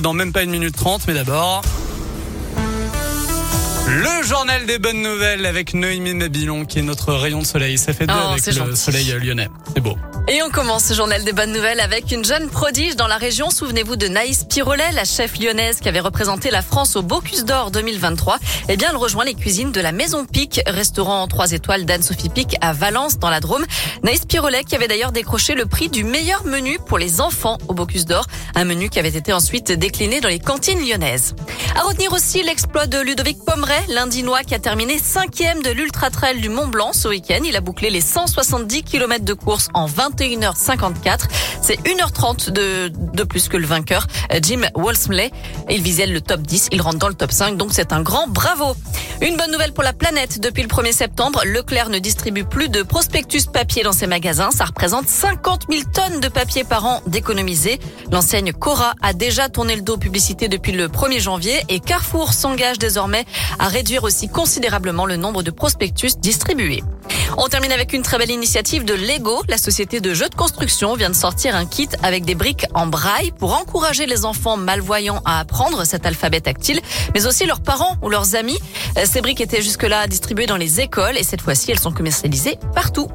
dans même pas une minute trente. Mais d'abord... Le journal des bonnes nouvelles avec Noémie Mabilon qui est notre rayon de soleil. Ça fait deux Oh, avec le gentil. soleil lyonnais. C'est beau. Et on commence ce journal des bonnes nouvelles avec une jeune prodige dans la région. Souvenez-vous de Naïs Pirolet, la chef lyonnaise qui avait représenté la France au Bocuse d'Or 2023. Eh bien, elle rejoint les cuisines de la Maison Pic, restaurant en trois étoiles d'Anne-Sophie Pic à Valence, dans la Drôme. Naïs Pirolet qui avait d'ailleurs décroché le prix du meilleur menu pour les enfants au Bocuse d'Or. Un menu qui avait été ensuite décliné dans les cantines lyonnaises. À retenir aussi l'exploit de Ludovic Pomeray, l'Indinois qui a terminé cinquième de l'Ultra Trail du Mont Blanc ce week-end. Il a bouclé les 170 km de course en 21h54. C'est 1h30 de, de plus que le vainqueur, euh, Jim Wolsmley. Il visait le top 10. Il rentre dans le top 5. Donc c'est un grand bravo. Une bonne nouvelle pour la planète. Depuis le 1er septembre, Leclerc ne distribue plus de prospectus papier dans ses magasins. Ça représente 50 000 tonnes de papier par an d'économiser. L'enseigne Cora a déjà tourné le dos aux publicités depuis le 1er janvier et Carrefour s'engage désormais à réduire aussi considérablement le nombre de prospectus distribués. On termine avec une très belle initiative de Lego. La société de jeux de construction vient de sortir un kit avec des briques en braille pour encourager les enfants malvoyants à apprendre cet alphabet tactile, mais aussi leurs parents ou leurs amis. Euh, Ces briques étaient jusque-là distribuées dans les écoles et cette fois-ci, elles sont commercialisées partout.